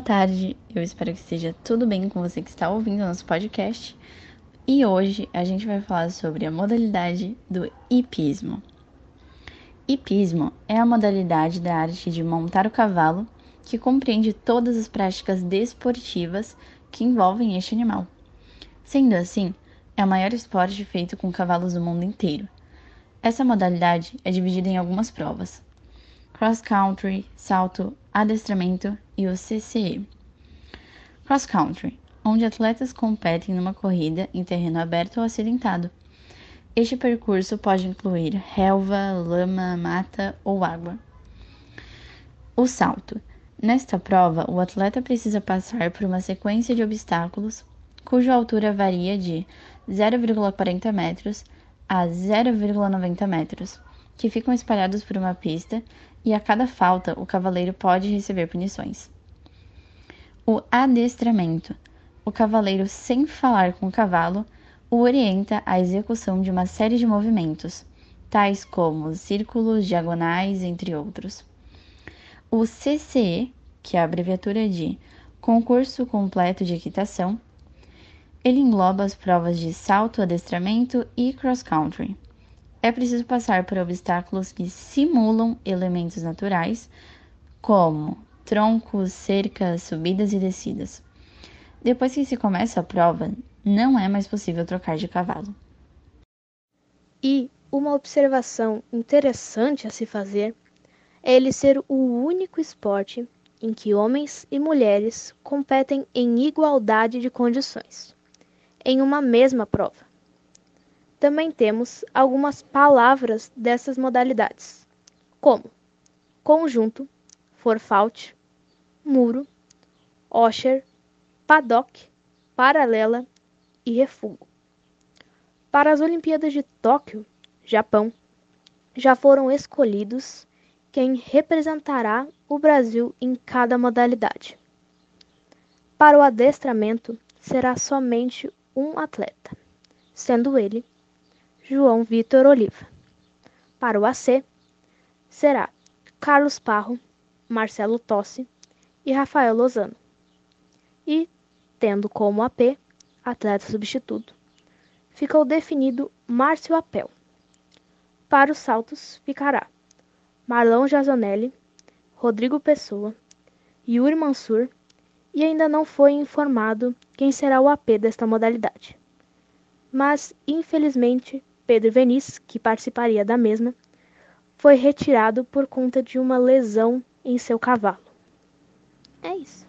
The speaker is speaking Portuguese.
tarde, eu espero que esteja tudo bem com você que está ouvindo nosso podcast. E hoje a gente vai falar sobre a modalidade do hipismo. Hipismo é a modalidade da arte de montar o cavalo que compreende todas as práticas desportivas que envolvem este animal. Sendo assim, é o maior esporte feito com cavalos do mundo inteiro. Essa modalidade é dividida em algumas provas: cross country, salto, adestramento e o CCE. Cross country, onde atletas competem numa corrida em terreno aberto ou acidentado. Este percurso pode incluir relva, lama, mata ou água. O salto Nesta prova, o atleta precisa passar por uma sequência de obstáculos cuja altura varia de 0,40 metros a 0,90 metros, que ficam espalhados por uma pista e a cada falta o cavaleiro pode receber punições. O adestramento. O cavaleiro, sem falar com o cavalo, o orienta à execução de uma série de movimentos, tais como círculos, diagonais, entre outros. O CCE, que é a abreviatura de Concurso Completo de Equitação, ele engloba as provas de salto, adestramento e cross country. É preciso passar por obstáculos que simulam elementos naturais, como troncos, cercas, subidas e descidas. Depois que se começa a prova, não é mais possível trocar de cavalo. E uma observação interessante a se fazer é ele ser o único esporte em que homens e mulheres competem em igualdade de condições, em uma mesma prova. Também temos algumas palavras dessas modalidades, como conjunto, forfalte, muro, osher, paddock, paralela e refúgio. Para as Olimpíadas de Tóquio, Japão, já foram escolhidos quem representará o Brasil em cada modalidade. Para o adestramento, será somente um atleta, sendo ele João Vitor Oliva. Para o AC, será Carlos Parro, Marcelo Tossi e Rafael Lozano. E, tendo como AP, atleta substituto, ficou definido Márcio Apel. Para os saltos, ficará Marlon Jazonelli, Rodrigo Pessoa, Yuri Mansur e ainda não foi informado quem será o AP desta modalidade. Mas, infelizmente, Pedro Veniz, que participaria da mesma, foi retirado por conta de uma lesão em seu cavalo. É isso.